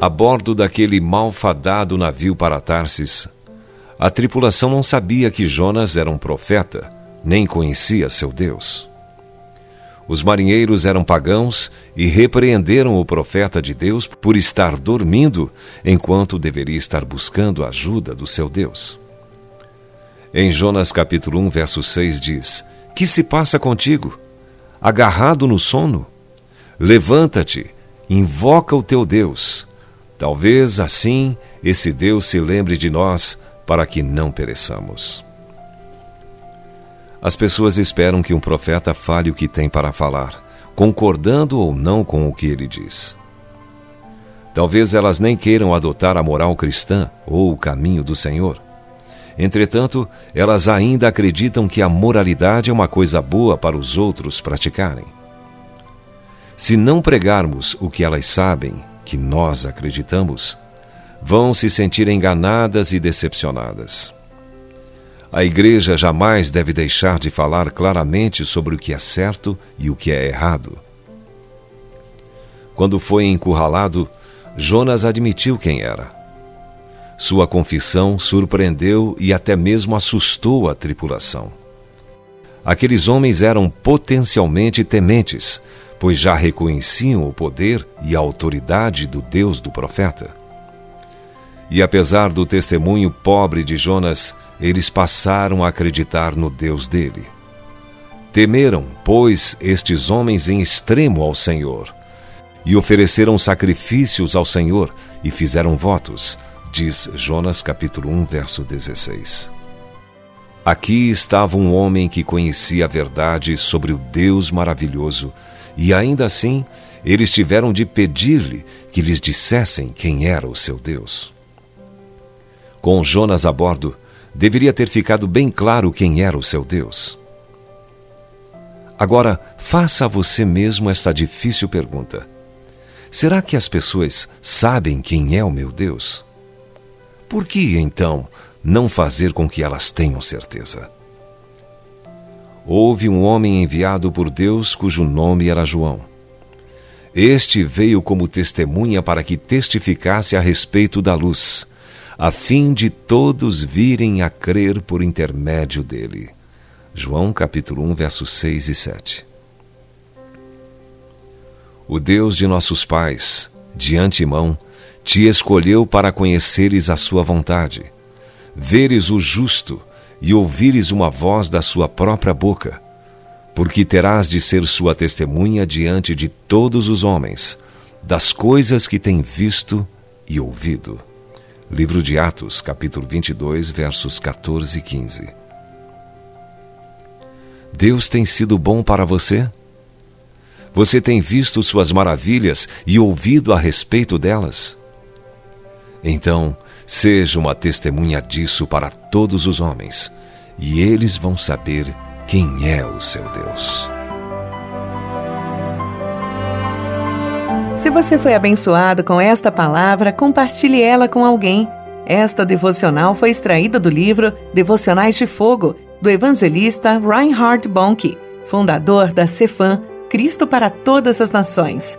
A bordo daquele malfadado navio para Tarsis, a tripulação não sabia que Jonas era um profeta, nem conhecia seu Deus. Os marinheiros eram pagãos e repreenderam o profeta de Deus por estar dormindo enquanto deveria estar buscando a ajuda do seu Deus. Em Jonas capítulo 1, verso 6 diz: Que se passa contigo? Agarrado no sono? Levanta-te, invoca o teu Deus. Talvez assim esse Deus se lembre de nós para que não pereçamos. As pessoas esperam que um profeta fale o que tem para falar, concordando ou não com o que ele diz. Talvez elas nem queiram adotar a moral cristã ou o caminho do Senhor. Entretanto, elas ainda acreditam que a moralidade é uma coisa boa para os outros praticarem. Se não pregarmos o que elas sabem, que nós acreditamos, vão se sentir enganadas e decepcionadas. A igreja jamais deve deixar de falar claramente sobre o que é certo e o que é errado. Quando foi encurralado, Jonas admitiu quem era. Sua confissão surpreendeu e até mesmo assustou a tripulação. Aqueles homens eram potencialmente tementes, pois já reconheciam o poder e a autoridade do Deus do profeta. E apesar do testemunho pobre de Jonas, eles passaram a acreditar no Deus dele. Temeram, pois, estes homens em extremo ao Senhor, e ofereceram sacrifícios ao Senhor e fizeram votos, diz Jonas capítulo 1, verso 16. Aqui estava um homem que conhecia a verdade sobre o Deus maravilhoso, e ainda assim eles tiveram de pedir-lhe que lhes dissessem quem era o seu Deus. Com Jonas a bordo, deveria ter ficado bem claro quem era o seu Deus. Agora, faça a você mesmo esta difícil pergunta: Será que as pessoas sabem quem é o meu Deus? Por que, então, não fazer com que elas tenham certeza? Houve um homem enviado por Deus cujo nome era João. Este veio como testemunha para que testificasse a respeito da luz a fim de todos virem a crer por intermédio dele. João capítulo 1, versos 6 e 7. O Deus de nossos pais, de antemão, te escolheu para conheceres a sua vontade, veres o justo e ouvires uma voz da sua própria boca, porque terás de ser sua testemunha diante de todos os homens, das coisas que tem visto e ouvido. Livro de Atos, capítulo 22, versos 14 e 15. Deus tem sido bom para você? Você tem visto suas maravilhas e ouvido a respeito delas? Então, seja uma testemunha disso para todos os homens, e eles vão saber quem é o seu Deus. Se você foi abençoado com esta palavra, compartilhe ela com alguém. Esta devocional foi extraída do livro Devocionais de Fogo, do evangelista Reinhard Bonnke, fundador da Cefam, Cristo para Todas as Nações.